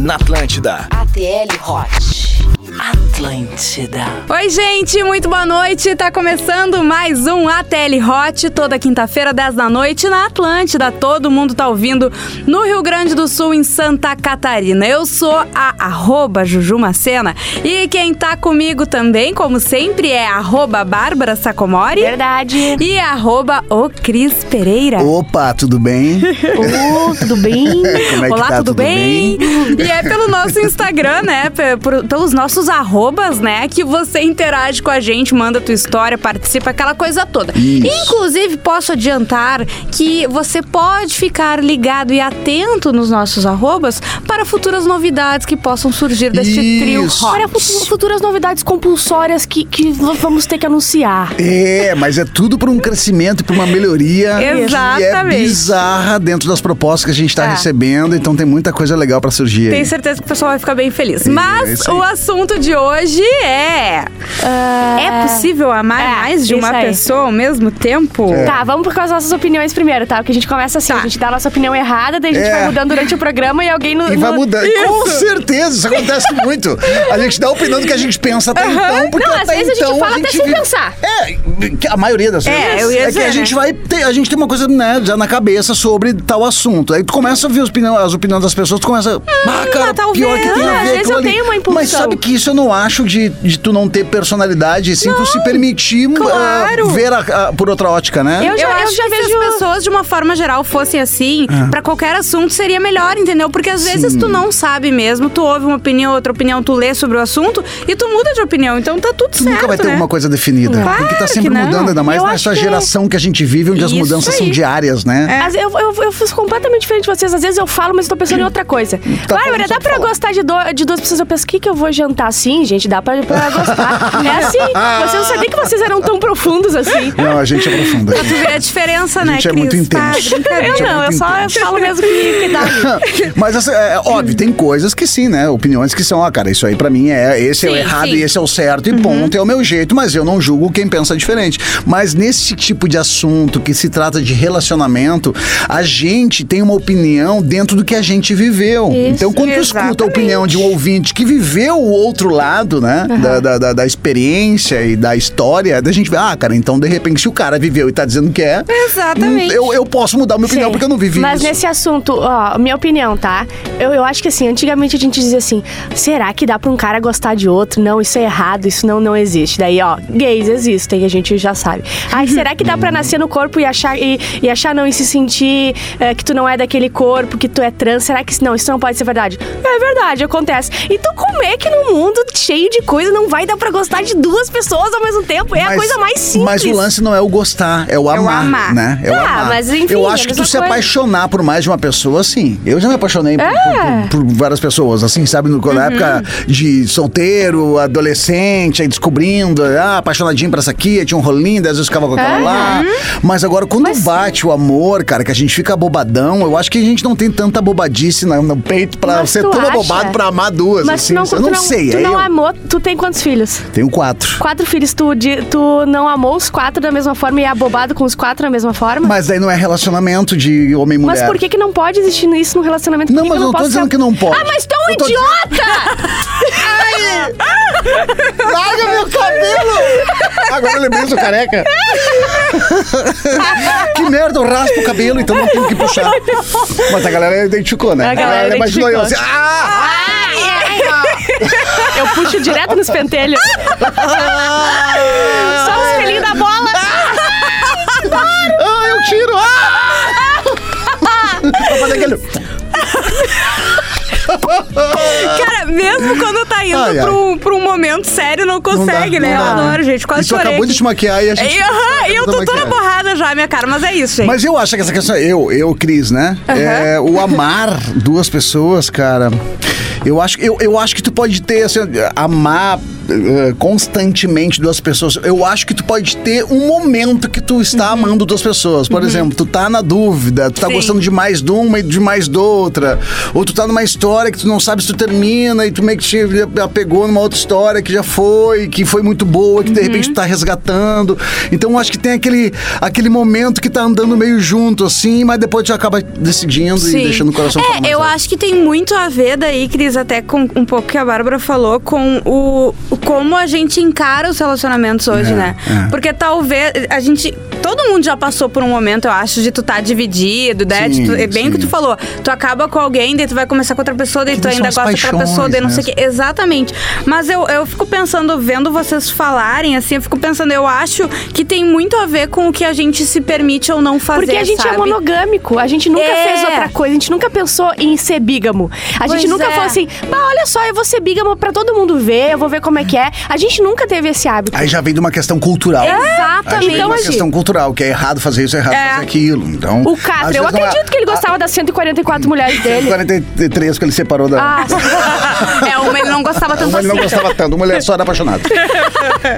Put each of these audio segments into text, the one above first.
na Atlântida. ATL Hot. Atlântida. Oi, gente, muito boa noite. Tá começando mais um ATL Hot, toda quinta-feira, 10 da noite, na Atlântida. Todo mundo tá ouvindo no Rio Grande do Sul, em Santa Catarina. Eu sou a arroba Jujumacena e quem tá comigo também, como sempre, é arroba Bárbara Sacomori. Verdade. E arroba o Cris Pereira. Opa, tudo bem? Ô, tudo bem? Como é que Olá, tá? tudo, bem? E é pelo nosso Instagram, né? Por- pelos nossos arrobas, né? Que você interage com a gente, manda tua história, participa, aquela coisa toda. Isso. Inclusive, posso adiantar que você pode ficar ligado e atento nos nossos arrobas para futuras novidades que possam surgir deste trio Isso. hot. Olha, fu- futuras novidades compulsórias que, que vamos ter que anunciar. É, mas é tudo para um crescimento e para uma melhoria que é Exatamente. bizarra dentro das propostas que a gente está É. recebendo, então tem muita coisa legal para surgir aí. Tenho certeza que o pessoal vai ficar bem feliz. É Mas aí. o assunto de hoje é. É possível amar é, mais de uma aí. pessoa ao mesmo tempo? Tá, vamos com as nossas opiniões primeiro, tá? Porque a gente começa assim, Tá. a gente dá a nossa opinião errada, daí a gente É. vai mudando durante o programa e alguém no. E vai no- mudar. Com certeza, isso acontece muito. A gente dá a opinião do que a gente pensa até então, porque Não, às vezes a gente então fala até sem vive- pensar. É, a maioria das É, vezes. eu ia é que a né? gente vai ter, a gente tem uma coisa, né, já na cabeça sobre tal assunto. Aí tu começa a ver as opiniões, as opiniões das pessoas, tu começa, ah, cara, talvez. pior que tem a Às ver vezes aquilo eu ali. tenho uma impulsão. Mas sabe que isso eu não acho de, de tu não ter personalidade, sim, tu se permitir ah, claro. ver a- a- por outra ótica, né? Eu Eu, já- eu acho já que se vejo- as pessoas, de uma forma geral, fossem assim, Ah. pra qualquer assunto seria melhor, entendeu? Porque às vezes tu não sabe mesmo, tu ouve uma opinião, outra opinião, tu lê sobre o assunto e tu muda de opinião. Então tá tudo Tu certo, nunca vai ter né? alguma coisa definida. Claro porque tá que sempre não. mudando, ainda mais Eu nessa que- geração que a gente vive, onde as Isso mudanças são aí. diárias, né? Mas eu, eu, eu fiz completamente diferente de vocês. Às vezes eu falo, mas eu tô pensando em outra coisa. Tá Bárbara, dá pra falar. gostar de, do- de duas pessoas? Eu penso, o que, que eu vou jantar? Sim, gente, dá pra, pra gostar. é assim. Você não sabia que vocês eram tão profundos assim. Não, a gente é profunda. Tu vê a diferença, A né, gente é Cris? muito intenso. Eu é não, eu muito só intenso. falo mesmo que, que dá. Mas assim, é, óbvio, tem coisas que sim, né? Opiniões que são, ah, cara, isso aí pra mim é esse é o Sim, errado sim. e esse é o certo e ponto, é o meu jeito, mas eu não julgo quem pensa diferente. Mas nesse tipo de assunto que se trata de relacionamento, a gente tem uma opinião dentro do que a gente viveu. então, quando tu escuta a exatamente. opinião de um ouvinte que viveu o outro lado, né? Da, da, da- da experiência e da história, da gente vê, ah, cara, então de repente se o cara viveu e tá dizendo que é, Exatamente. eu, eu posso mudar minha opinião Sei. porque eu não vivi Mas isso. nesse assunto, ó, minha opinião, tá? Eu, eu acho que assim, antigamente a gente dizia assim: será que dá pra um cara gostar de outro? Não, isso é errado, isso não, não existe. Daí, ó, gays existem, a gente já sabe. Ai, será que dá pra nascer no corpo e achar, e, e achar não, e se sentir é, que tu não é daquele corpo, que tu é trans? Será que isso não, isso não pode ser verdade? É verdade, acontece. Então, como é que no mundo cheio de coisa não vai dar pra gostar de duas pessoas ao mesmo tempo? É a Mas- coisa mais simples. Mas o lance não é o gostar, é o amar, amar. né? É o Tá, amar. mas enfim, Eu é a acho que tu se coisa. apaixonar por mais de uma pessoa, sim. Eu já me apaixonei por, É. por- por várias pessoas, assim, sabe? No, Uhum. Na época de solteiro, adolescente, aí descobrindo, ah, apaixonadinho pra essa aqui, tinha um rolinho, às vezes ficava com aquela lá. Mas agora, quando Mas- bate o amor, cara, que a gente fica bobadão, eu acho que a gente não tem tanta bobadice no, no peito pra Mas ser tão acha? abobado pra amar duas, Mas assim. não, eu não, tu sei, Tu é não eu. amou. Tu tem quantos filhos? Tenho quatro. Quatro filhos. Tu, de- tu não amou os quatro da mesma forma e é abobado com os quatro da mesma forma? Mas daí não é relacionamento de homem e mulher. Mas por que, que não pode existir isso no relacionamento? Não, que mas que eu não tô dizendo ser- que não pode. Ah, mas tu é um tô idiota! Larga meu cabelo! Agora eu lembrei, sou careca. que merda, eu raspo o cabelo, então não tenho que puxar. Mas a galera identificou, né? A galera imaginou eu assim, identificou. ah! Eu puxo direto nos pentelhos. Só os pelinhos da bola. Ah, eu tiro! Ah! Pra fazer aquele... Cara, mesmo quando tá indo Ai, ai. pra um, pra um momento sério, não consegue, Não dá, né? não eu dá, né? adoro, gente. Quase E tu chorei. acabou de te maquiar e a gente... E, eu tô toda borrada já, minha cara, mas é isso, gente. Mas eu acho que essa questão, eu, eu, Cris, né? É, o amar duas pessoas, cara. Eu acho, eu, eu acho que tu pode ter, assim, amar eh, constantemente duas pessoas. Eu acho que tu pode ter um momento que tu está amando duas pessoas. Por exemplo, tu tá na dúvida, tu tá Sim. gostando de mais de uma e de mais de outra. Ou tu tá numa história que tu não sabe se tu termina e tu meio que te apegou numa outra história que já foi, que foi muito boa, que de repente tu tá resgatando. Então eu acho que tem aquele, aquele momento que tá andando meio junto, assim, mas depois tu acaba decidindo e Sim. deixando o coração É, eu acho que tem muito a ver daí, Cris, até com um pouco que a Bárbara falou, com o, o como a gente encara os relacionamentos hoje, É, né? é. Porque talvez a gente. Todo mundo já passou por um momento, eu acho, de tu tá dividido, né? Sim, De tu- é bem o que tu falou. Tu acaba com alguém, daí tu vai começar com outra pessoa, daí Que tu ainda gosta pra pessoa, daí não sei o paixões quê. Exatamente. Mas eu, eu fico pensando, vendo vocês falarem, assim, eu fico pensando, eu acho que tem muito a ver com o que a gente se permite ou não fazer. Porque a gente sabe? é monogâmico, a gente nunca É. fez outra coisa, a gente nunca pensou em ser bígamo. A Pois gente nunca é. falou assim, bah, olha só, eu vou ser bígamo pra todo mundo ver, eu vou ver como é que é. A gente nunca teve esse hábito. Aí já vem de uma questão cultural. É. Exatamente. vem de uma Então, questão cultural, que é errado fazer isso, é errado É. fazer aquilo. Então, O Catra, eu é- acredito que ele gostava das 144 mulheres dele. 43 que ele separou da. Ah, É, uma ele não gostava tanto Uma ele não assim. gostava tanto, uma mulher só era apaixonada.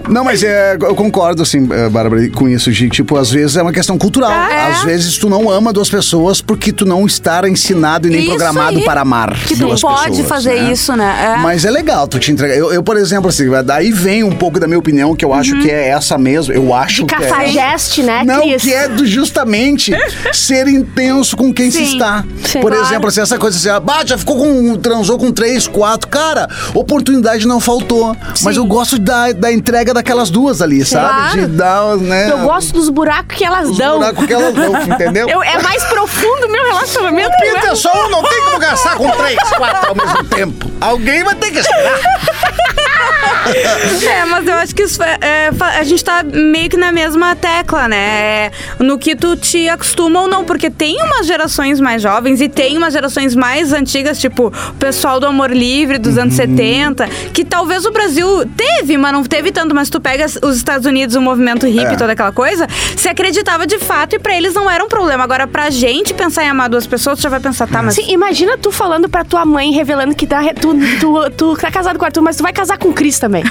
não, mas é, eu concordo, assim, eh, Bárbara, com isso, de tipo, às vezes é uma questão cultural. É. Às vezes tu não ama duas pessoas porque tu não está ensinado e nem Isso programado aí. para amar Que tu pode pessoas, fazer né? isso, né? É. Mas é legal tu te entregar. Eu, eu, por exemplo, assim, daí vem um pouco da minha opinião, que eu acho que é essa mesmo. Eu acho Uhum. de que é cafajeste, né, não, Cris? que é justamente ser intenso com quem se Sim. está. Sim. Por Claro. exemplo, assim, essa coisa assim, ah, já ficou com. transou com três, quatro. Cara, oportunidade não faltou. Mas eu gosto da, da entrega daquelas duas ali, sabe? Claro. De dar, né? Eu gosto dos buracos que elas os dão. buracos que elas dão, entendeu? Eu- é mais profundo o meu relacionamento. que o Pinta só, não tem como gastar com três, quatro ao mesmo tempo. Alguém vai ter que esperar. É, mas eu acho que isso é, é, a gente tá meio que na mesma tecla, né? É, no que tu te acostuma ou não, porque tem umas gerações mais jovens e tem umas gerações mais antigas, tipo o pessoal do Amor Livre dos anos 70, que talvez o Brasil teve, mas não teve tanto. Mas tu pega os Estados Unidos, o movimento hippie, É. toda aquela coisa, se acreditava de fato e pra eles não era um problema. Agora, pra gente pensar em amar duas pessoas, tu já vai pensar, tá, mas. Sim, imagina tu falando pra tua mãe, revelando que tá, tu, tu, tu tá casado com o Arthur, mas tu vai casar com Cris também.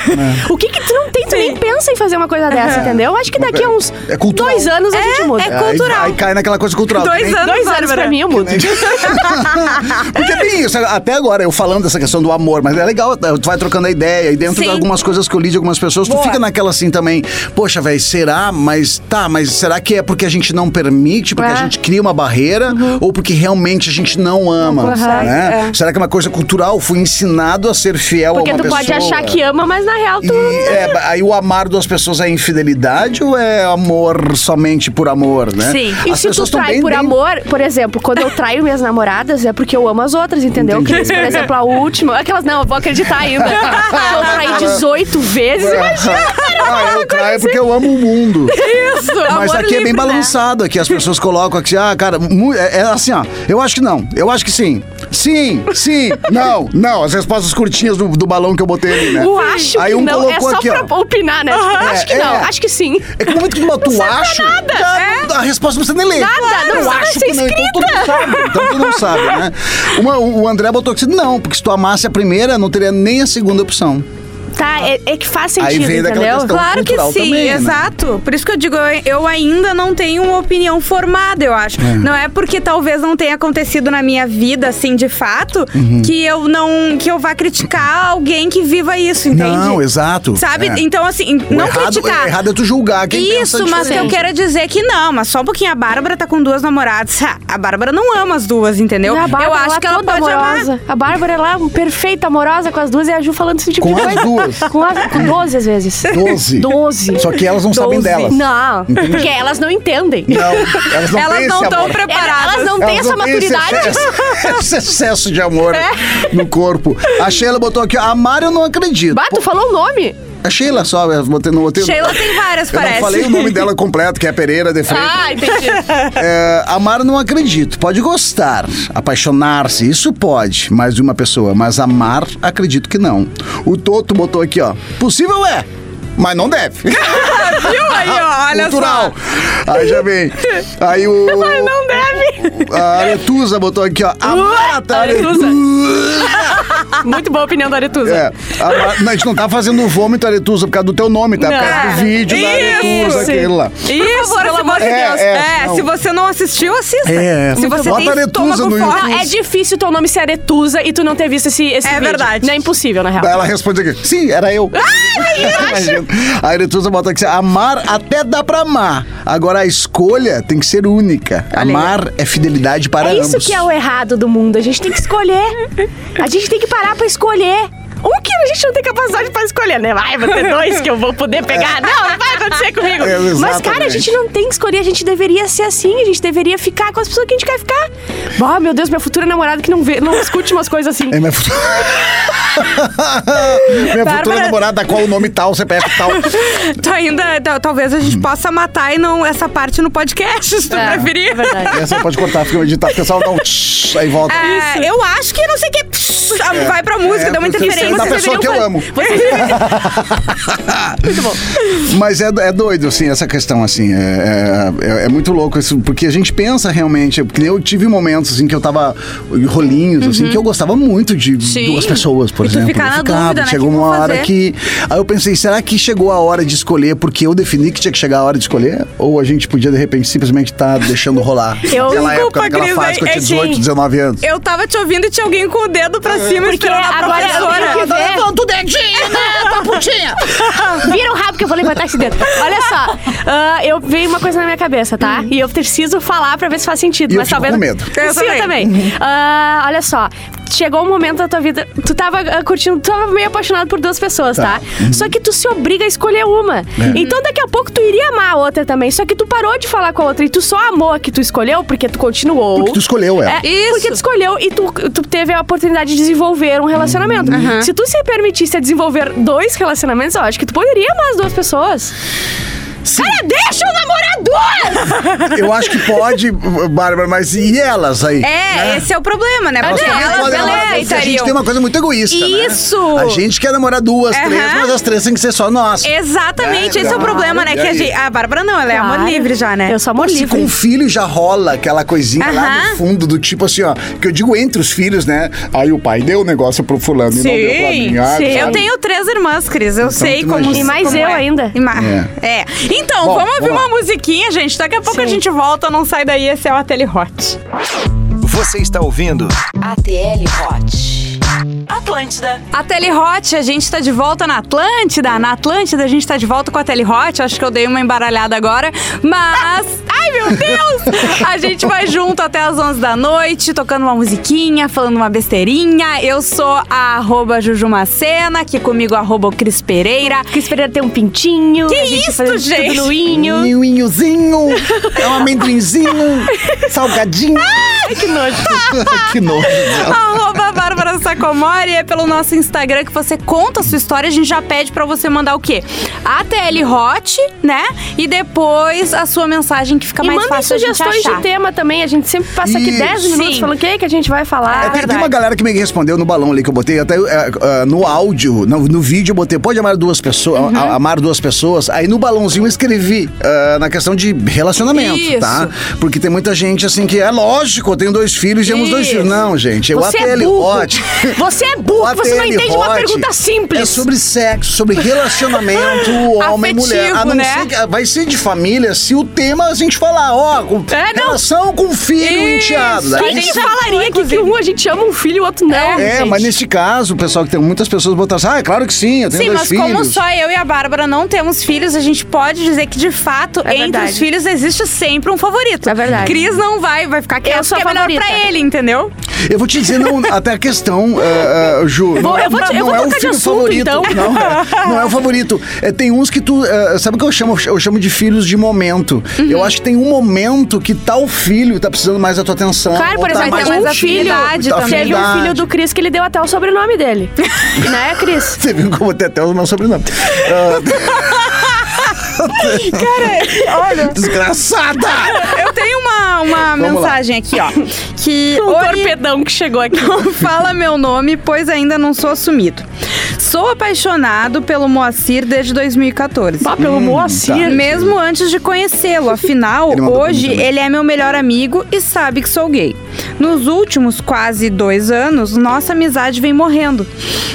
O que que tu não tem? Tu nem pensa em fazer uma coisa dessa, entendeu? Acho que daqui a uns É dois anos a gente muda. é Aí- cultural. Aí, cai naquela coisa cultural. Dois que nem- anos, Dois anos Bárbara. pra mim eu mudo. Porque tem isso, até agora, eu falando dessa questão do amor, mas é legal, tu vai trocando a ideia, e dentro Sim. de algumas coisas que eu li de algumas pessoas, tu Boa. fica naquela assim também, poxa, velho, será? Mas tá, mas será que é porque a gente não permite, porque É. a gente cria uma barreira, Uhum. ou porque realmente a gente não ama? consegue, né? é. Será que é uma coisa cultural? Fui ensinado a ser fiel Porque a uma tu pessoa. pode achar que ama, mas na real E tu. é, aí o amar duas pessoas é infidelidade ou é amor somente por amor, né? Sim. E As se tu trai bem- por bem- amor, por exemplo, quando eu traio minhas namoradas é porque eu amo as outras, entendeu? Entendi. Que, por exemplo, a última. Aquelas, não, eu vou acreditar ainda. eu traí 18 vezes, imagina. ah, eu traio porque eu amo o mundo. Isso, Mas aqui é bem livre, né? balançado, aqui as pessoas colocam aqui, ah, cara, é, é assim, ó, eu acho que não, eu acho que sim, sim, sim, não, não, as respostas curtinhas do, do balão que eu botei ali, né? Eu acho Aí que um não. É colocou só aqui, pra ó. opinar, né? É, acho que não, é. acho que sim. É que no momento que tu bota o acho, já não- a resposta não precisa nem ler. Nada, não precisa acho que não, então tu não sabe, então tu não sabe, né? Uma- o André botou aqui, não, porque se tu amasse a primeira, não teria nem a segunda opção. Tá, é, é que faz Aí sentido, vem daquela entendeu? questão. Claro que cultural sim, também, né? exato. Por isso que eu digo, eu, eu ainda não tenho uma opinião formada, eu acho. Não é porque talvez não tenha acontecido na minha vida, assim, de fato, Uhum. que eu não. que eu vá criticar alguém que viva isso, entende? Não, exato. Sabe? É. Então, assim, O não errado, criticar. o errado é tu julgar quem Isso, pensa mas que eu diferente. quero dizer que não, mas só um pouquinho. A Bárbara tá com duas namoradas. Ha, A Bárbara não ama as duas, entendeu? A Bárbara, eu acho ela que ela toda pode amorosa. amar. A Bárbara, é perfeita, amorosa com as duas e a Ju falando esse tipo Com de as coisa. duas. Com, as, com 12 às vezes. Doze. 12. Só que elas não sabem Doze. delas. Não, porque elas não entendem. Não, elas não Elas estão preparadas. Elas não têm Elas essa não têm esse maturidade. excesso- Esse excesso de amor É. no corpo. A Sheila botou aqui, amar eu não acredito. Bah, tu falou o nome. A Sheila só, eu botei, não botei. Sheila tem várias, eu parece. não falei o nome dela completo, que é Pereira de Freitas. Ah, entendi. É, amar eu não acredito. Pode gostar, apaixonar-se, isso pode, mais de uma pessoa. Mas amar, acredito que não. O Toto botou aqui, ó. Possível é, mas não deve. Viu aí, ó? Olha Cultural. só. Aí já vem. Aí o. Não deve. A Aretusa botou aqui, ó. A Aretusa. Muito boa a opinião da Aretusa. É, a, a gente não tá fazendo vômito, Aretusa, por causa do teu nome, tá? Por causa do vídeo da Isso. Aretusa, aquele lá. Isso, favor, pelo amor de você- Deus. É, É, é, se você não assistiu, assista. É, se você bota tem Aretusa no. Não, é difícil teu nome ser Aretusa e tu não ter visto esse, esse É vídeo. verdade. Não é impossível, na real. Ela responde aqui, sim, era eu. Imagina. A Aretusa bota aqui, amar até dá pra amar. Agora a escolha tem que ser única. Amar é fidelidade para É isso ambos. que é o errado do mundo. A gente tem que escolher. A gente tem que parar pra escolher. Um que a gente não tem capacidade pra escolher, né? Vai, vou ter dois que eu vou poder pegar. Não, não vai acontecer comigo. É, Mas, cara, a gente não tem que escolher. A gente deveria ser assim. A gente deveria ficar com as pessoas que a gente quer ficar. Oh, meu Deus, minha futura namorada que não, vê, não escute umas coisas assim. É minha futura... minha futura Bárbara- namorada, qual o nome tal, CPF tal. Tu ainda, ta- talvez a gente possa matar e não essa parte no podcast, se tu É, preferir. é verdade. Essa aí pode cortar, fica editar, porque o pessoal dá um tsh, aí volta. É, eu acho que não sei o que. pss, Vai pra música, É, dá uma você- interferência. da pessoa que eu amo. Muito bom. Mas é, é doido, assim, essa questão, assim. É, é, é muito louco isso, porque a gente pensa realmente. Porque eu tive momentos, assim, que eu tava. rolinhos, assim, que eu gostava muito de Uhum. Sim. duas pessoas, por E exemplo. ficar na ficava, dúvida, né? Chegou uma hora fazer? que. Aí eu pensei, será que chegou a hora de escolher porque eu defini que tinha que chegar a hora de escolher? Ou a gente podia, de repente, simplesmente estar deixando rolar? Eu- Naquela Desculpa, época, naquela Cris, fase que eu é- tinha é 18, que- 19 anos. Eu tava te ouvindo e tinha alguém com o dedo pra cima Porque esperando a agora eu que ver. Levanta o dedinho, né, paputinha? Vira o rabo que eu vou levantar esse dedo. Olha só, ah, eu veio uma coisa na minha cabeça, tá? E eu preciso falar pra ver se faz sentido. E eu mas fico talvez. com medo. Eu Sim, eu também. Ah, olha só. Chegou um momento da tua vida, tu tava ah, curtindo, tu tava meio apaixonado por duas pessoas, tá? Só que tu se obriga a escolher uma. Então daqui a pouco tu iria amar a outra também. Só que tu parou de falar com a outra e tu só amou a que tu escolheu porque tu continuou. Porque tu escolheu ela. É, Isso. porque tu escolheu e tu, tu teve a oportunidade de desenvolver um relacionamento. Se tu se permitisse desenvolver dois relacionamentos, eu acho que tu poderia amar as duas pessoas. Cara, deixa eu namorar duas! Eu acho que pode, Bárbara, mas e elas aí? É, esse é o problema, né? Elas Porque elas, podem elas namorar, porque a gente tem uma coisa muito egoísta, né? Isso! A gente quer namorar duas, Aham. três, mas as três têm que ser só nossas. Exatamente, É, esse é o claro. problema, né? Que a, gente, a Bárbara não, ela é amor livre já, né? Eu sou amor Se livre. com o filho já rola aquela coisinha lá no fundo, do tipo assim, ó, que eu digo entre os filhos, né? Aí o pai deu o negócio pro fulano e não deu pra mim. Ah, sim. sabe? Eu tenho três irmãs, Cris. Eu sei tu como. E mais como eu é. ainda. E ma- É. Então, Bom, vamos ouvir vamos uma musiquinha, gente. Daqui a pouco a Sim. gente volta, não sai daí. Esse é o Ateli Hot. Você está ouvindo ATL Hot. Atlântida. A Telehot, a gente tá de volta na Atlântida. Na Atlântida, a gente tá de volta com a Telehot. Acho que eu dei uma embaralhada agora, mas. Ai, meu Deus! A gente vai junto até as 11 da noite, tocando uma musiquinha, falando uma besteirinha. Eu sou a arroba Jujumacena, aqui comigo arroba o Cris Pereira. Cris Pereira tem um pintinho. Que a gente isso, faz gente? tudo no inho. Ninhozinho, é um amendoinzinho, salgadinho. Ai, que nojo. que nojo. Arroba Bárbara Sacomori é pelo nosso Instagram que você conta a sua história. A gente já pede pra você mandar o quê? ATL Hot, né? E depois a sua mensagem que fica E mais mandem fácil a gente sugestões achar. de tema também. A gente sempre passa aqui Isso. 10 minutos falando o que, que a gente vai falar. É, tem, tem uma galera que me respondeu no balão ali que eu botei, até é, é, no áudio, no, no vídeo eu botei, pode amar duas pessoas, Uhum. a- amar duas pessoas. Aí no balãozinho eu escrevi é, na questão de relacionamento, Isso. tá? Porque tem muita gente assim que é lógico, eu tenho dois filhos e amos dois filhos. Não, gente, Você o é ATL burro. Hot. Você é burro, você não entende uma pergunta simples. É sobre sexo, sobre relacionamento, homem e mulher. A não né? ser que vai ser de família se o tema a gente falar, ó, com É, não. relação com filho Isso. enteado. A gente falaria que, que um a gente ama um filho e o outro não? é, gente? mas nesse caso, o pessoal que tem muitas pessoas botaram assim, ah, é claro que sim, eu tenho Sim, dois mas filhos. como só eu e a Bárbara não temos filhos, a gente pode dizer que, de fato, É entre verdade. os filhos existe sempre um favorito. É verdade. Cris não vai, vai ficar quieto, sou que é a melhor favorita. pra ele, entendeu? Eu vou te dizer, não, até a questão, ah, ah, Ju, não, Vou- é- eu vou te- eu não vou é o filho assunto, favorito. então. Não, é, não é o favorito. É, tem uns que tu. ah, sabe o que eu chamo? Eu chamo de filhos de momento. Uhum. Eu acho que tem um momento que tal filho tá precisando mais da tua atenção. Claro, por tá exemplo, mais tem mais contigo, afinidade tá também. Teve um filho do Cris que ele deu até o sobrenome dele. né, Cris? Você viu como tem até o meu sobrenome. Cara, olha. Desgraçada! Eu tenho uma, uma Vamos lá. mensagem aqui, ó. Que. Um torpedão que chegou aqui. Fala meu nome, pois ainda não sou assumido. Sou apaixonado pelo Moacir desde 2014. Pá, pelo Moacir. tá. Mesmo antes de conhecê-lo, afinal, Ele hoje ele é meu melhor amigo e sabe que sou gay. Nos últimos quase dois anos, nossa amizade vem morrendo.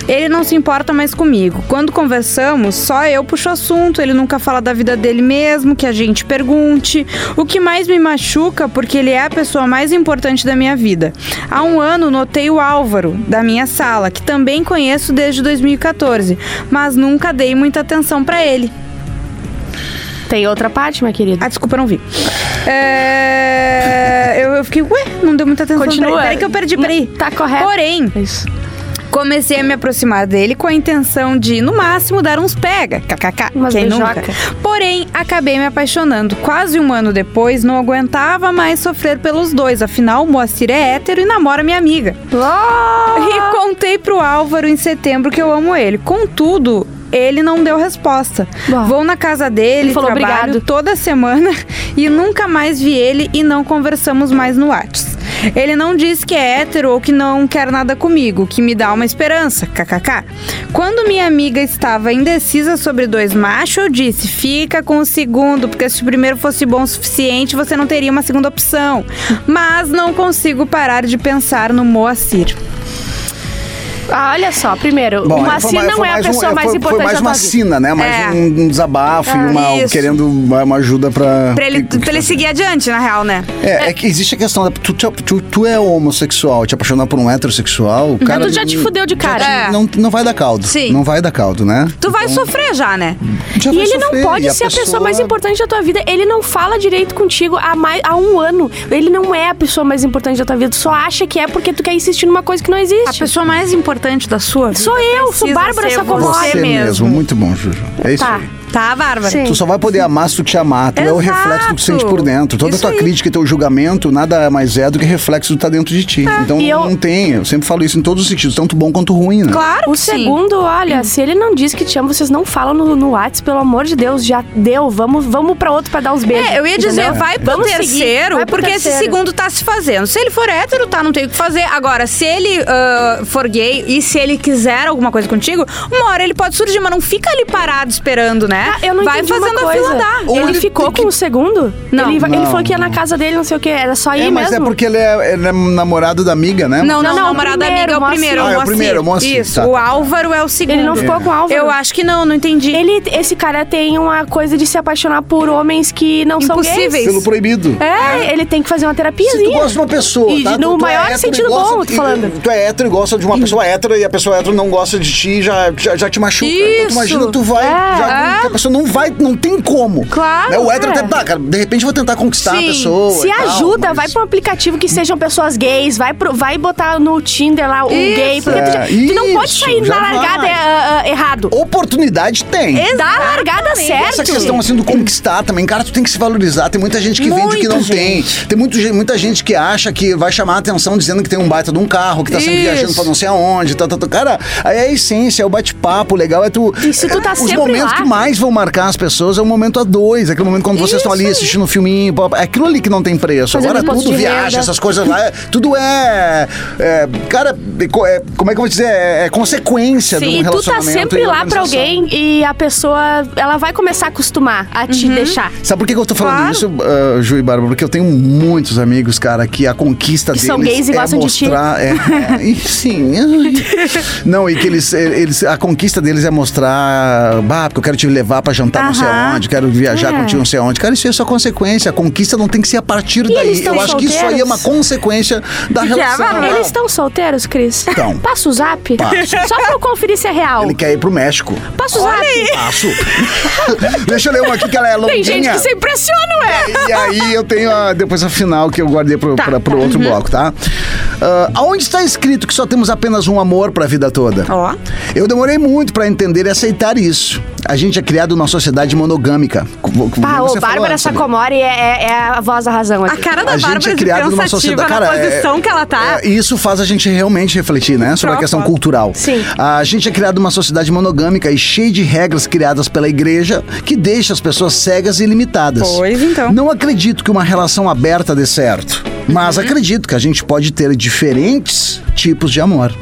Ele não se importa mais comigo. Quando conversamos, só eu puxo assunto, ele nunca fala da vida dele mesmo, que a gente pergunte. O que mais me machuca, porque ele é a pessoa mais importante da minha vida. Há um ano notei o Álvaro, da minha sala, que também conheço desde 2014, mas nunca dei muita atenção pra ele. Tem outra parte, minha querida? Ah, desculpa, não vi. É, eu, eu fiquei, ué, não deu muita atenção. Continua. Peraí, peraí que eu perdi, peraí. Tá correto. Porém, Isso. comecei a me aproximar dele com a intenção de, no máximo, dar uns pega. KKK. Umas Quem nunca? Porém, acabei me apaixonando. Quase um ano depois, não aguentava mais sofrer pelos dois. Afinal, o Moacir é hétero e namora minha amiga. E contei pro Álvaro em setembro que eu amo ele. Contudo, ele não deu resposta. Uau. Vou na casa dele, Ele falou trabalho obrigado. toda semana e nunca mais vi ele e não conversamos mais no Whats. Ele não diz que é hétero ou que não quer nada comigo, que me dá uma esperança, kkk. Quando minha amiga estava indecisa sobre dois machos, eu disse: fica com o segundo, porque se o primeiro fosse bom o suficiente, você não teria uma segunda opção. Mas não consigo parar de pensar no Moacir. Ah, olha só, primeiro, o Moacir foi mais- não é a mais um- pessoa mais foi, importante Foi mais uma vida. sina, né? Mais É. um, um desabafo e uma, isso. querendo uma, uma ajuda pra... Pra ele, pra ele seguir adiante, na real, né? É, é que existe a questão da. Tu, tu, tu, tu é homossexual, te apaixonar por um heterossexual, o cara. tu já te fudeu de cara. já É. não, não vai dar caldo. Sim. Não vai dar caldo, né? Tu vai sofrer já, né? Já E ele sofrer, não pode e ser a pessoa mais importante da tua vida. Ele não fala direito contigo há, mais, há um ano. Ele não é a pessoa mais importante da tua vida. Tu só acha que é porque tu quer insistir numa coisa que não A existe. pessoa mais importante da sua vida. Sou eu, sou Bárbara Sacomori. Você mesmo. Muito bom, Juju. É isso Tá. aí. Tá, Bárbara? Sim. Tu só vai poder amar se tu te amar. Tu é o Exato. reflexo do que tu sente por dentro. Toda Isso tua aí. crítica e teu julgamento nada mais é do que reflexo do que tá dentro de ti. então E eu- não tem. Eu sempre falo isso em todos os sentidos, tanto bom quanto ruim, né? Claro O que sim. segundo, olha, se ele não diz que te ama, vocês não falam no, no WhatsApp, pelo amor de Deus, já deu. Vamos, vamos pra outro pra dar os beijos. É, eu ia dizer, entendeu? vai pro Vamos seguir, terceiro, vai pro porque esse terceiro. segundo tá se fazendo. Se ele for hétero, tá, não tem o que fazer. Agora, se ele ah, for gay e se ele quiser alguma coisa contigo, uma hora ele pode surgir, mas não fica ali parado esperando, né? Ah, eu não vai fazendo a fila dar. Ou Ele, ele ficou que- com o segundo? Não. Ele, ele Não. falou que ia na casa dele, não sei o que, era só ir É, mas mesmo. é porque ele é, ele é namorado da amiga, né? Não, não, Não, namorado da amiga é o primeiro. Ah, é o primeiro, o Moacir, Isso, tá. o Álvaro é o segundo. Ele não ficou com o Álvaro. Eu acho que não, não entendi. Ele, esse cara tem uma coisa de se apaixonar por homens que não são Impossíveis. gays. Pelo proibido. É, ele tem que fazer uma Se tu gosta de uma pessoa, E tá? no tu, tu maior é hétero sentido bom, tô falando. Tu é hétero e gosta de uma pessoa hétero e a pessoa hétero não gosta de ti já, já, já te machuca. Então, tu Isso. imagina, tu vai. É, já, é. A pessoa não vai, não tem como. Claro, Né? O hétero é. até, tá, cara, de repente eu vou tentar conquistar Sim. a pessoa. Se tal, ajuda, mas- vai pra um aplicativo que sejam pessoas gays, vai, pro, vai botar no Tinder lá o Isso. gay. Porque tu, já- É, tu não pode isso, sair na largada ah, ah, errado. Oportunidade tem. Dá a largada certo. Essa questão assim do conquistar também, cara, tu tem que se valorizar. Tem muita gente que vende que não Muita tem. Tem muito, muita gente que acha que vai chamar a atenção dizendo que tem um baita de um carro, que tá sempre Isso. viajando pra não sei aonde. Tá, tá, tá. Cara, aí é a essência, é o bate-papo, o legal é tu. E se tu tá Os sempre momentos lá? que mais vão marcar as pessoas é o momento a dois. Aquele momento quando vocês estão ali aí. assistindo um filminho. É aquilo ali que não tem preço. Fazendo Agora tudo renda. essas coisas lá, é- tudo é. é, cara, é é- como é que eu vou dizer? É, é consequência de um E tu tá relacionamento. sempre lá pra alguém e a pessoa, ela vai começar a acostumar a te deixar. Sabe por que que eu tô falando Claro. isso, uh, Ju e Bárbara? Porque eu tenho muitos amigos, cara, que a conquista Que deles são gays e é gostam de ti. mostrar... É, é, e sim. Não, e que eles, eles... A conquista deles é mostrar... Bah, porque eu quero te levar pra jantar não sei Aham. aonde, quero viajar É. contigo não sei aonde. Cara, isso é só consequência. A conquista não tem que ser a partir eles daí. Eu acho que isso aí é solteiros? uma consequência da Que é, relação. Bárbara? Eles estão solteiros, Cris? Estão. Passa o zap? Passo. Só pra eu conferir se é real. Ele quer ir pro México. Passa o zap. Passo. Deixa eu ler uma aqui que ela é longuinha. Tem gente que se impressiona, ué. E aí eu tenho a, depois a final que eu guardei pro, Tá, pra, pro tá. outro bloco, tá? Ah, aonde está escrito que só temos apenas um amor pra vida toda? Ó. Eu demorei muito pra entender e aceitar isso. A gente é criado numa sociedade monogâmica. Pá, ô, Bárbara? Sacomori é, é- é a voz da razão A aqui. cara da A gente Bárbara é de criado numa sociedade. na Cara, é- posição que ela tá. É, isso faz a gente realmente refletir, né? Sobre a questão cultural. Sim. A gente é criado numa sociedade monogâmica e cheia de regras criadas pela igreja que deixa as pessoas cegas e limitadas. Pois então. Não acredito que uma relação aberta dê certo. Mas acredito que a gente pode ter diferentes tipos de amor.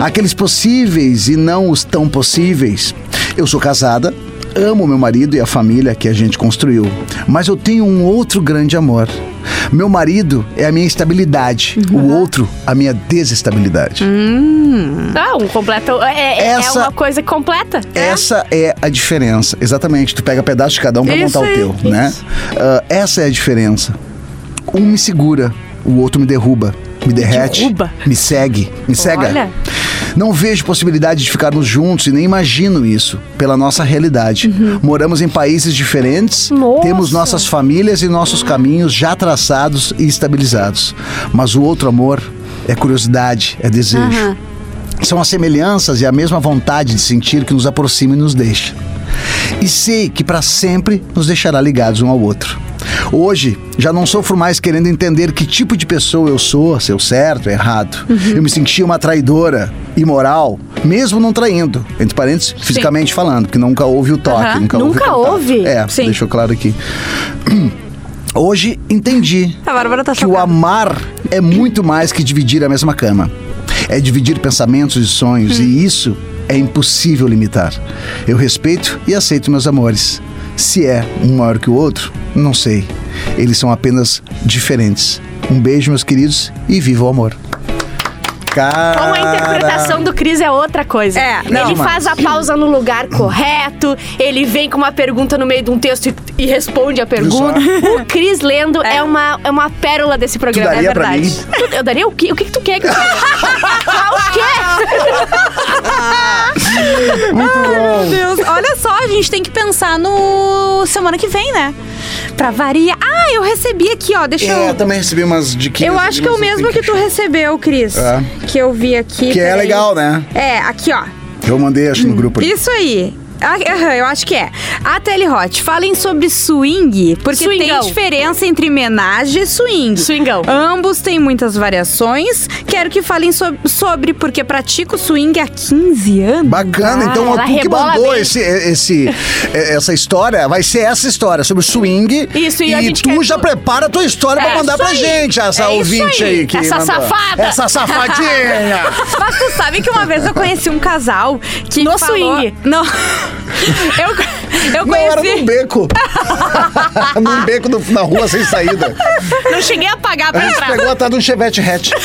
Aqueles possíveis e não os tão possíveis. Eu sou casada. amo meu marido e a família que a gente construiu, mas eu tenho um outro grande amor. Meu marido é a minha estabilidade, o outro a minha desestabilidade. Ah, um completo. É, é- é Essa- uma coisa completa. Essa é a diferença. Exatamente. Tu pega pedaço de cada um pra Isso montar aí, o teu, né? Ah, essa é a diferença. Um me segura, o outro me derruba, me derrete, derruba? me segue, me cega. Olha. Não vejo possibilidade de ficarmos juntos e nem imagino isso pela nossa realidade. Moramos em países diferentes, Uhum. Nossa. temos nossas famílias e nossos caminhos já traçados e estabilizados. Mas o outro amor é curiosidade, é desejo. São as semelhanças e a mesma vontade de sentir que nos aproxima e nos deixa. E sei que para sempre nos deixará ligados um ao outro. Hoje, já não sofro mais querendo entender que tipo de pessoa eu sou, se eu certo, errado. Eu me sentia uma traidora, imoral, mesmo não traindo, entre parênteses, fisicamente falando, porque nunca houve o toque, Aham. nunca, Nunca houve. houve? É, Sim. deixou claro aqui. Hoje entendi tá que o amar é muito mais que dividir a mesma cama. É dividir pensamentos e sonhos, e isso é impossível limitar. Eu respeito e aceito meus amores. Se é um maior que o outro, não sei. Eles são apenas diferentes. Um beijo, meus queridos, e viva o amor. Cara... Como a interpretação do Cris é outra coisa. É, não, ele mas- faz a pausa no lugar correto, ele vem com uma pergunta no meio de um texto e, e responde a pergunta. O Cris lendo é. uma, é uma pérola desse programa. daria é pra verdade. mim? Tu- Eu daria o quê? O que, que tu quer que eu? Ah, o quê? Meu Deus, olha só, a gente tem que pensar no semana que vem, né? Pra variar. Ah, eu recebi aqui, ó, deixa É, eu... eu também recebi umas diquinhas. Eu acho que é o mesmo tenho que tu recebeu, Cris. É. Que eu vi aqui. Que é peraí. legal, né? É, aqui, ó. Eu mandei, acho, no grupo. Isso aí. Ah, aham, eu acho que é. A Telehot, falem sobre swing, porque Swingão. tem diferença entre homenagem e swing. Swingão. Ambos têm muitas variações. Quero que falem so- sobre, porque pratico swing há 15 anos. Bacana, Ah, então tu que mandou bem. esse, esse, essa história, vai ser essa história sobre swing. Isso, e a gente tu quer já tu- prepara a tua história pra É, mandar isso pra aí. gente, essa É ouvinte aí. aí. que Essa mandou. safada. Essa safadinha! Mas tu sabe que uma vez eu conheci um casal que No falou... swing. Não. Eu, eu Não, era conheci... num beco. num beco do- na rua sem saída. Não cheguei a pagar A pra entrar. pegou atrás de um chevette hatch.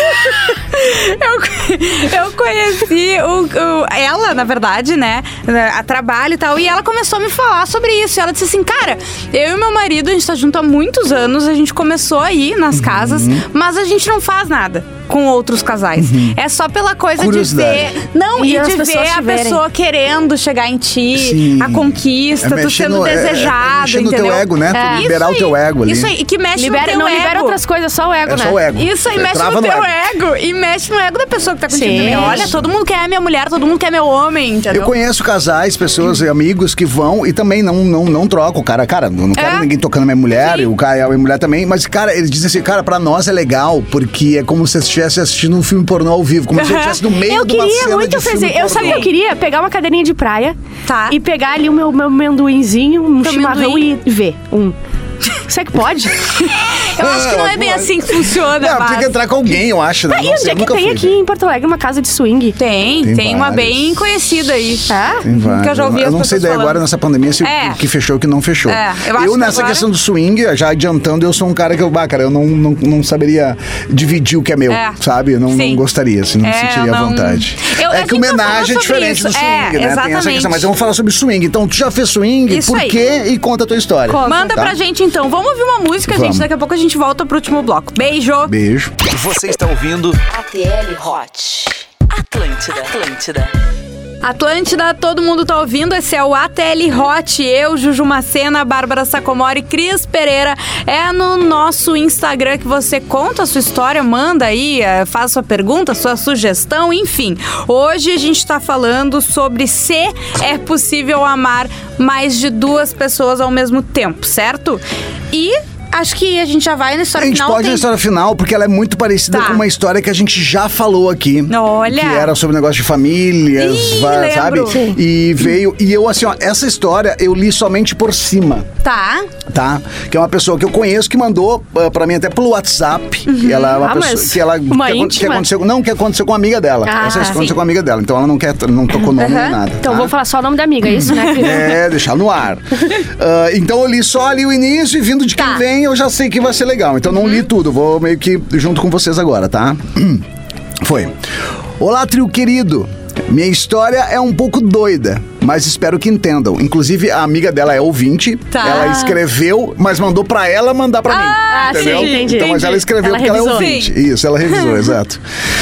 Eu, eu conheci o, o- ela, na verdade, né? A trabalho e tal. E ela começou a me falar sobre isso. E ela disse assim: Cara, eu e meu marido, a gente tá junto há muitos anos. A gente começou a ir nas casas, Uhum. mas a gente não faz nada com outros casais. É só pela coisa de ver. Não, E e, de ver a pessoa querendo chegar em ti, Sim. a conquista, É tu sendo no- é- é desejado. no teu ego, né? Tu É. liberar Isso o teu aí, ego ali. Isso aí, que mexe Libera, no teu não ego. libera outras coisas, só o ego, É né? só o ego. Isso aí Você mexe no teu ego. ego. E mexe no ego da pessoa que tá contigo Sim. também. Olha, todo mundo quer minha mulher, todo mundo quer meu homem, entendeu? Eu conheço casais, pessoas e amigos que vão e também não, não, não trocam. O cara, cara, eu não quero É. ninguém tocando minha mulher, e o cara e a minha mulher também. Mas, cara, eles dizem assim, cara, pra nós é legal, porque é como se você estivesse assistindo um filme pornô ao vivo, como se você estivesse no meio Eu de uma queria cena muito de filme fazer. Eu sabe o que eu queria? Pegar uma cadeirinha de praia Tá. e pegar ali o meu, meu amendoinzinho, um Teu chimarrão amendoim. e ver. Um. Será que pode? Eu acho que não é bem assim que funciona, Não, mas... tem que entrar com alguém, eu acho, né? Ah, e Não onde é que tem fui. aqui em Porto Alegre uma casa de swing? Tem, Tem tem, uma várias. bem conhecida aí. É? Tem vários. Que eu já ouvi Eu as não sei daí falando. agora nessa pandemia se É. o que fechou e o que não fechou. É, eu acho que nessa agora- questão do swing, já adiantando, eu sou um cara que eu, bah, cara, eu não, não, não saberia dividir o que é meu, É. sabe? Eu não, não gostaria, assim, não me É, sentiria à não- vontade. Eu- é gente que homenagem é diferente isso. do swing, É, né? Tem essa exatamente. questão. Mas vamos falar sobre swing. Então, tu já fez swing, Isso por aí. quê? E conta a tua história. Manda Tá? pra gente então. Vamos ouvir uma música, Vamos. gente. Daqui a pouco a gente volta pro último bloco. Beijo! Beijo. Você está ouvindo ATL Hot. Atlântida. Atlântida. Atlântida, todo mundo tá ouvindo. Esse é o ATL Hot. Eu, Juju Macena, Bárbara Sacomori, Cris Pereira. É no nosso Instagram que você conta a sua história, manda aí, eh, faz sua pergunta, sua sugestão, enfim. Hoje a gente tá falando sobre se é possível amar mais de duas pessoas ao mesmo tempo, certo? E Acho que a gente já vai na A história gente final. pode ir tem- na história final, porque ela é muito parecida Tá. com uma história que a gente já falou aqui. Olha. Que era sobre negócio de famílias, Ih, sabe? Sim. E veio. E eu, assim, ó, essa história eu li somente por cima. Tá. Tá? Que é uma pessoa que eu conheço que mandou uh, pra mim até pelo WhatsApp. E ela é uma Ah, pessoa que ela. uma que, acon- que íntima? aconteceu, não, que aconteceu com a amiga dela. Ah, Essa aconteceu sim. com a amiga dela. Então ela não quer, não tocou nome nem nada. Então tá? vou falar só o nome da amiga, é isso, né? É, deixar no ar. Ah, então eu li só ali o início e vindo de quem Tá. Eu já sei que vai ser legal. Então não li tudo, vou meio que junto com vocês agora, tá? Foi. Olá, trio querido. Minha história é um pouco doida, mas espero que entendam. Inclusive, a amiga dela é ouvinte. Tá. Ela escreveu, mas mandou pra ela mandar pra mim. Ah, entendeu? sim, entendi. Então, mas ela escreveu Ela porque ela é revisou. ouvinte. Isso, ela revisou, exato.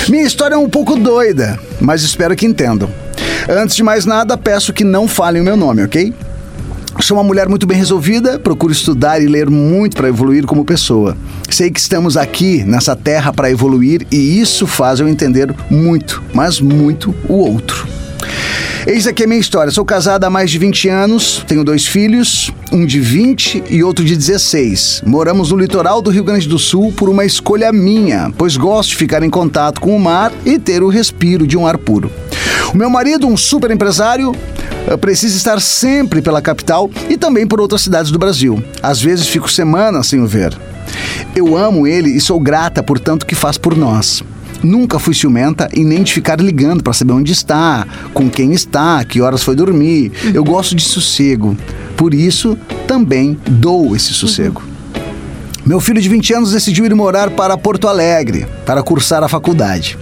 Minha história é um pouco doida, mas espero que entendam. Antes de mais nada, peço que não falem o meu nome, ok? Sou uma mulher muito bem resolvida, procuro estudar e ler muito para evoluir como pessoa. Sei que estamos aqui nessa terra para evoluir e isso faz eu entender muito, mas muito o outro. Eis aqui a minha história. Sou casada há mais de 20 anos, tenho dois filhos, um de 20 e outro de 16. Moramos no litoral do Rio Grande do Sul por uma escolha minha, pois gosto de ficar em contato com o mar e ter o respiro de um ar puro. O meu marido, um super empresário, eh, precisa estar sempre pela capital e também por outras cidades do Brasil. Às vezes fico semanas sem o ver. Eu amo ele e sou grata por tanto que faz por nós. Nunca fui ciumenta e nem de ficar ligando para saber onde está, com quem está, que horas foi dormir. Eu gosto de sossego. Por isso, também dou esse sossego. Meu filho de 20 anos decidiu ir morar para Porto Alegre para cursar a faculdade.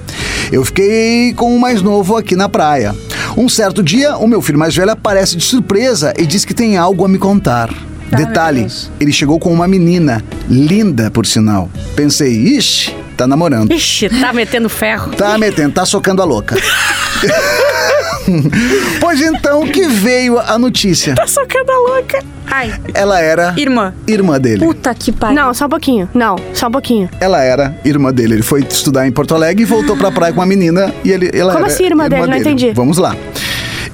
Eu fiquei com o mais novo aqui na praia. Um certo dia, o meu filho mais velho aparece de surpresa e diz que tem algo a me contar. Detalhe, ele chegou com uma menina, linda por sinal. Pensei, ixi, tá namorando. Ixi, tá metendo ferro. Tá metendo, tá socando a louca. pois então que veio a notícia. Tá socando a louca. Ai, Ela era irmã. irmã dele. Puta que pariu. Não, só um pouquinho. Não, só um pouquinho. Ela era irmã dele. Ele foi estudar em Porto Alegre e voltou pra praia com uma menina e ele ela Como era assim, irmã dele? Não entendi. Vamos lá.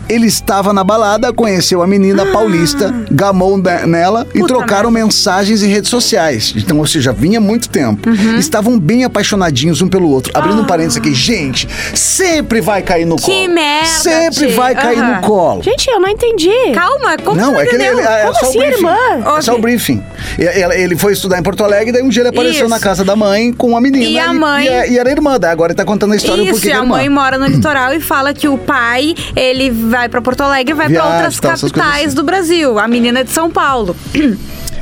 Ele estava na balada, conheceu a menina paulista, gamou ne- nela e Ah. Puta trocaram mensagens em redes sociais. Então, ou seja, vinha há muito tempo. Uhum. Estavam bem apaixonadinhos um pelo outro. Abrindo um parênteses aqui, gente, sempre vai cair no Ah. Que colo. merda, Sempre vai cair Aham. no colo. Gente, eu não entendi. Calma, como Não, você é que ele, entendeu? ele- é Como só assim, o briefing. irmã? É só o briefing. Ele, foi estudar em Porto Alegre, daí um dia ele apareceu Isso. na casa da mãe com uma menina. E a mãe- E, e era irmã, daí agora ele tá contando a história Isso, porquê e que é a irmã. mãe mora no litoral e fala que o pai, ele vai pra Porto Alegre e vai pra Viagem, outras tal, capitais assim. do Brasil. A menina é de São Paulo.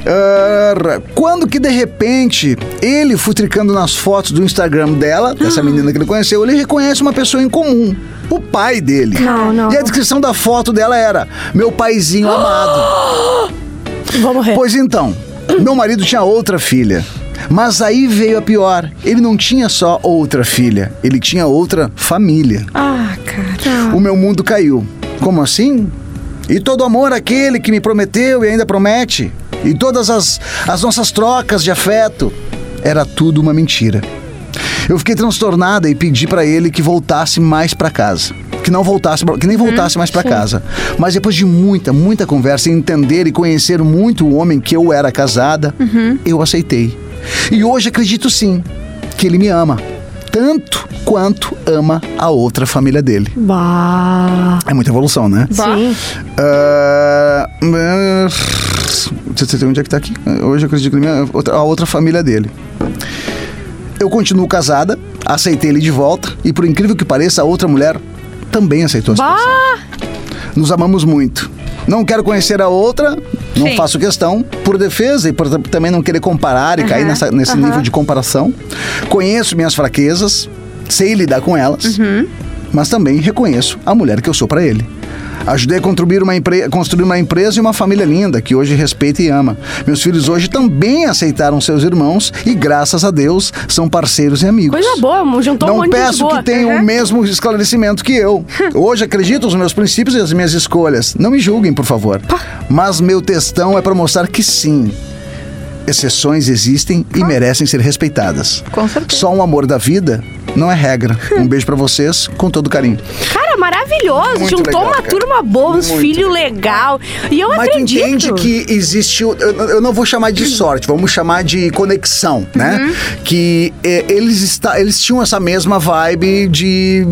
Ah, quando que de repente ele futricando nas fotos do Instagram dela, dessa menina que ele conheceu, ele reconhece uma pessoa em comum. O pai dele. Não, não. E a descrição da foto dela era: Meu paizinho amado. Vou morrer. Pois então, meu marido tinha outra filha. Mas aí veio a pior. Ele não tinha só outra filha, ele tinha outra família. Ah, cara. O meu mundo caiu. Como assim? E todo amor aquele que me prometeu e ainda promete? E todas as, as nossas trocas de afeto? Era tudo uma mentira. Eu fiquei transtornada e pedi pra ele que voltasse mais pra casa. Que não voltasse, que nem voltasse mais pra casa. Mas depois de muita, muita conversa entender e conhecer muito o homem que eu era casada, eu aceitei. E hoje acredito sim que ele me ama. Tanto quanto ama a outra família dele. Bah. É muita evolução, né? Sim. Ah, Você onde é que tá aqui? Hoje eu acredito que ele ama, a outra família dele. Eu continuo casada, aceitei ele de volta e, por incrível que pareça, a outra mulher também aceitou a situação. Bah. Nos amamos muito. Não quero conhecer a outra, não Sim. faço questão, por defesa e por também não querer comparar e cair nessa- nesse nível de comparação. Conheço minhas fraquezas, sei lidar com elas, mas também reconheço a mulher que eu sou pra ele. Ajudei a construir uma, construir uma empresa e uma família linda que hoje respeita e ama. Meus filhos hoje também aceitaram seus irmãos e, graças a Deus, são parceiros e amigos. Coisa boa, juntou um Não monte de gente peço boa. que tenham o mesmo esclarecimento que eu. Hoje acredito nos meus princípios e as minhas escolhas. Não me julguem, por favor. Mas meu textão é para mostrar que sim. Exceções existem e merecem ser respeitadas. Com certeza. Só um amor da vida não é regra. Um beijo pra vocês com todo carinho. Cara, maravilhoso. Muito Juntou legal, uma cara. turma boa, uns filhos legal. E eu Mas acredito. entende que existiu. Eu, eu não vou chamar de sorte, vamos chamar de conexão, né? Uhum. Que eh, eles, está, eles tinham essa mesma vibe de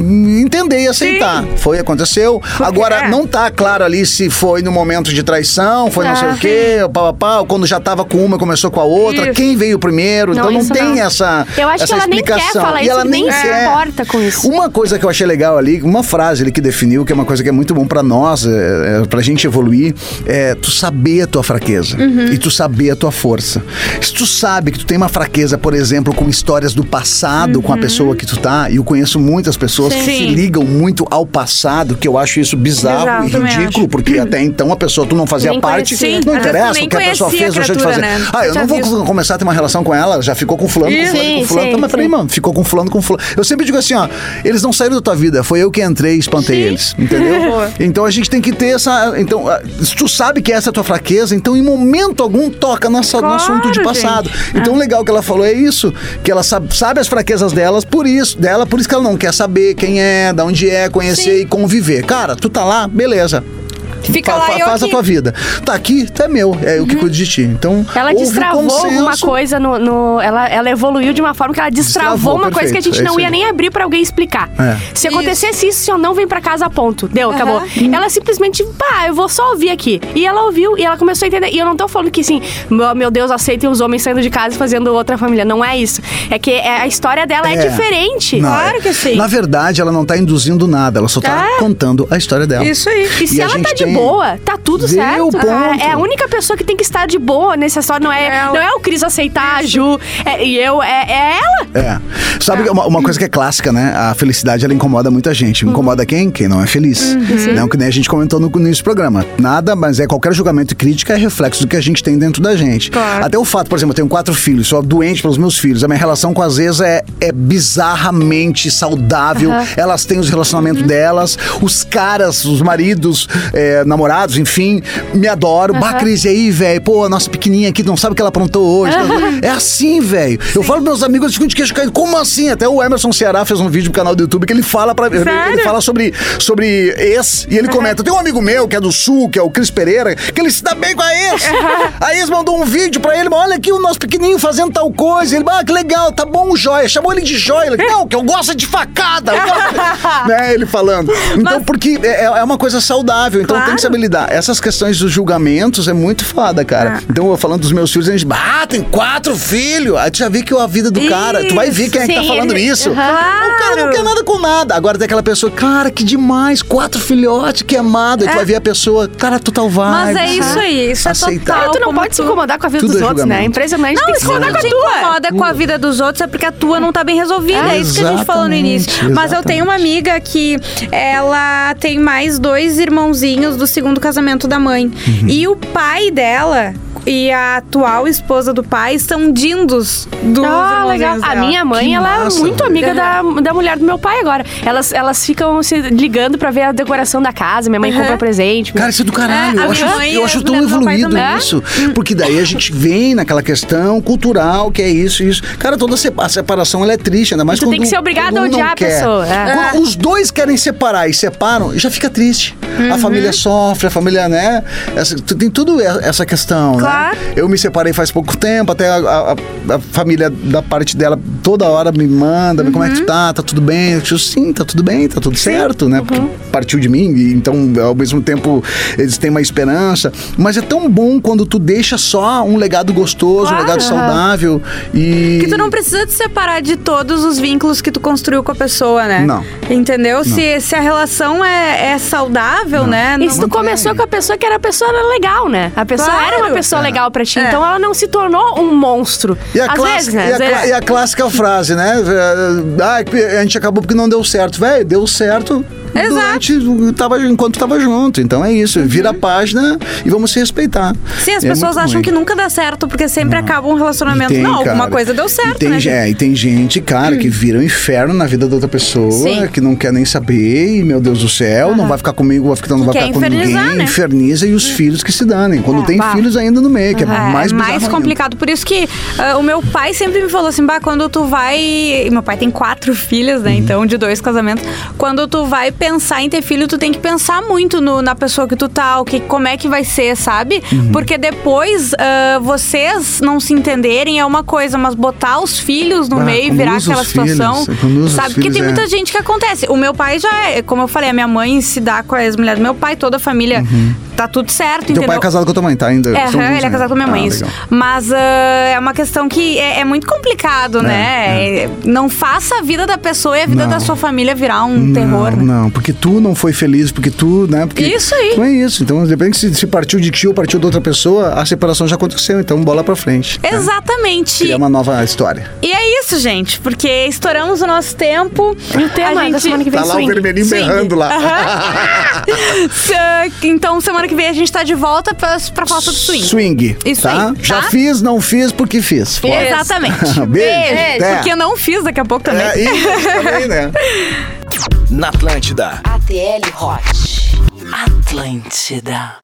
entender e aceitar. Foi, aconteceu. Agora, é. não tá claro ali se foi no momento de traição, foi não sei Ah, o quê, pá, pá, pá, ou quando já tava com uma começou com a outra, Isso. quem veio primeiro. Não, então não tem não. essa. Eu acho essa que ela nem quer explicação. falar e isso, ela nem se importa com isso. Uma coisa que eu achei legal ali, uma frase ali que definiu, que é uma coisa que é muito bom pra nós, é, é, pra gente evoluir, é tu saber a tua fraqueza Uhum. e tu saber a tua força. Se tu sabe que tu tem uma fraqueza, por exemplo, com histórias do passado com a pessoa que tu tá, e eu conheço muitas pessoas que Uhum. Sim. se ligam muito ao passado, que eu acho isso bizarro Bizarro, e ridículo, porque até então a pessoa tu não fazia Nem parte, conhecia. não interessa o que a pessoa fez, deixou de fazer. né? Ah, eu não vou visto. começar a ter uma relação com ela, já ficou com fulano, com fulano, com Sim, fulano. sim, Tá, mas peraí, mano, ficou com fulano, com fulano. Eu sempre digo assim, ó, eles não saíram da tua vida, foi eu que entrei espantei eles, entendeu? então a gente tem que ter essa, então, ah, se tu sabe que essa é a tua fraqueza, então em momento algum toca nessa, no Claro, assunto de passado. Então o legal que ela falou é isso, que ela sabe, sabe as fraquezas delas, por isso, dela, por isso que ela não quer saber quem é, da onde é, conhecer e conviver. Cara, tu tá lá, beleza. Fica Fa- lá fa- e faz a aqui. tua vida. Tá aqui, tá meu. É eu que cuido de ti. Então, Ela destravou consenso. alguma coisa no. no- ela, ela evoluiu de uma forma que ela destravou, Destravou, uma coisa que a perfeito, gente é não ia aí. nem abrir pra alguém explicar. É. Se acontecesse isso, se eu não vem pra casa, ponto. Deu, acabou. Ela simplesmente, pá, eu vou só ouvir aqui. E ela ouviu e ela começou a entender. E eu não tô falando que assim, meu, meu Deus, aceitem os homens saindo de casa e fazendo outra família. Não é isso. É que é- a história dela é, É. diferente. Não, Claro é- que sim. Na verdade, ela não tá induzindo nada, ela só tá É. contando a história dela. Isso aí. E se E a ela gente tá de boa, tá tudo Deu certo. ponto. É, é a única pessoa que tem que estar de boa nessa história. Não é, É não é o Cris aceitar a Ju é- e eu, é, é ela. É. Sabe uma, uma coisa que é clássica, né? A felicidade, ela incomoda muita gente. Incomoda quem? Quem não é feliz. Não, que nem a gente comentou no, nesse programa. Nada, mas é qualquer julgamento e crítica é reflexo do que a gente tem dentro da gente. Claro. Até o fato, por exemplo, eu tenho quatro filhos, sou doente pelos meus filhos. A minha relação com as ex é, é bizarramente saudável. Elas têm os relacionamentos delas. Os caras, os maridos, é, namorados, enfim, me adoram. Bah, Cris, e aí, velho? Pô, a nossa pequenininha aqui não sabe o que ela aprontou hoje. É assim, velho. Eu falo pros meus amigos, eles ficam de queixo caído. Como assim? Até o Emerson Ceará fez um vídeo no canal do YouTube que ele fala para ele, fala sobre, sobre ex e ele comenta. Tem um amigo meu que é do Sul, que é o Cris Pereira, que ele se dá bem com a ex. a ex mandou um vídeo pra ele, olha aqui o nosso pequenininho fazendo tal coisa. Ele, ah, que legal, tá bom o joia. Chamou ele de joia. Ele, não, que eu gosto de facada. eu gosto." né, ele falando. Então, porque é, é uma coisa saudável, então Claro. Tem que saber lidar. Essas questões dos julgamentos é muito foda, cara. Ah. Então, eu falando dos meus filhos, a gente, ah, tem quatro filhos. Aí tu já vê que a vida do cara, tu vai ver quem é que tá falando ele- isso. Aham. O cara não Claro. quer nada com nada. Agora tem aquela pessoa, cara, que demais, quatro filhotes, que amado. Aí tu vai ver a pessoa, cara, total vibe. Mas é isso aí, isso é Aceitar. total. tu não pode se tu- incomodar com a vida Tudo dos é outros, né? É impressionante. Não, tem que se se incomodar com te a tua. incomoda com a vida dos outros é porque a tua não tá bem resolvida. É, isso que a gente falou no início. Exatamente, Mas eu tenho uma amiga que ela tem mais dois irmãozinhos do segundo casamento da mãe. Uhum. E o pai dela e a atual esposa do pai são dindos dos Ah, legal. A minha mãe, Que ela massa, é muito amiga da, da mulher do meu pai agora. Elas, elas ficam se ligando pra ver a decoração da casa. Minha mãe Uhum. compra presente. Cara, isso é do caralho. É, eu acho, eu acho as tão do evoluído isso. Porque daí a gente vem naquela questão cultural, que é isso, isso. Cara, toda a separação ela é triste, ainda mais Tu quando tem que ser obrigado a odiar a pessoa, é. Os dois querem separar e separam, já fica triste. Uhum. A família sofre, a família, né? Essa, tem tudo essa questão, Claro. né? Eu me separei faz pouco tempo, até a, a- a família da parte dela toda hora me manda, como é Uhum. que tu tá? Tá tudo bem? Eu digo, sim, tá tudo bem, tá tudo certo, né? Porque Uhum. partiu de mim, então ao mesmo tempo eles têm uma esperança. Mas é tão bom quando tu deixa só um legado gostoso, Claro, um legado saudável e. Que tu não precisa te separar de todos os vínculos que tu construiu com a pessoa, né? Não. Entendeu? Se, se a relação é, é saudável, né? E se tu Não começou tem. com a pessoa que era a pessoa legal, né? A pessoa Claro. era uma pessoa É. legal pra ti. É. Então ela não se tornou um monstro. E a, Às clássica, vezes, né? e, a, vezes. e a clássica frase, né? Ah, a gente acabou porque não deu certo. Velho, deu certo Exato. durante, tava, enquanto tava junto. Então é isso. Vira a página e vamos se respeitar. Sim, as É pessoas acham ruim. que nunca dá certo, porque sempre acaba um relacionamento. Tem, não, alguma cara, coisa deu certo, tem, né? é, e tem gente, cara, que vira um inferno na vida da outra pessoa, Sim. que não quer nem saber, e meu Deus do céu, não vai ficar comigo, vai ficar, não vai ficar com ninguém, né? inferniza e os filhos que se danem. Quando tem bah. filhos ainda no meio, que é É, mais é mais ainda. complicado. Por isso que ah, o meu pai sempre me falou assim, bah, quando tu vai... e Meu pai tem quatro filhas, Uhum. né? Então, de dois casamentos. Quando tu vai pensar em ter filho, tu tem que pensar muito no- na pessoa que tu tá, o que, como é que vai ser, sabe? Uhum. Porque depois ah, vocês não se entenderem é uma coisa, mas botar os filhos no Ah, meio e virar aquela filhos, situação. quando usa os sabe? Porque filhos, tem é. muita gente que acontece. O meu pai já é, como eu falei, a minha mãe se dá com a ex-mulher do meu pai, toda a família tá tudo certo, Teu entendeu? pai é casado com a tua mãe, tá? Ainda. É, juntos, ele é né? casado com a minha mãe, Ah, isso. legal. Mas ah, é uma questão que é, é muito complicado, né? É, Não faça a vida da pessoa e a vida Não. da sua família virar um terror, né? Não, porque tu não foi feliz, porque tu, né? Porque Isso aí. Não é isso. Então, depende se, se partiu de ti ou partiu de outra pessoa, a separação já aconteceu. Então, bola pra frente. né? Exatamente. Criar uma nova história. E é isso, gente, porque estouramos o nosso tempo. E o tema da semana que vem Tá lá o swing. vermelhinho Swing. berrando lá. Então, semana que vem a gente tá de volta pra, pra falar sobre swing. Swing. Isso tá? aí, Já tá? fiz, não fiz porque fiz. Foda. Exatamente. Beijo. É. Porque eu não fiz daqui a pouco também. É, e também, né? Na Atlântida. ATL Hot. Atlântida.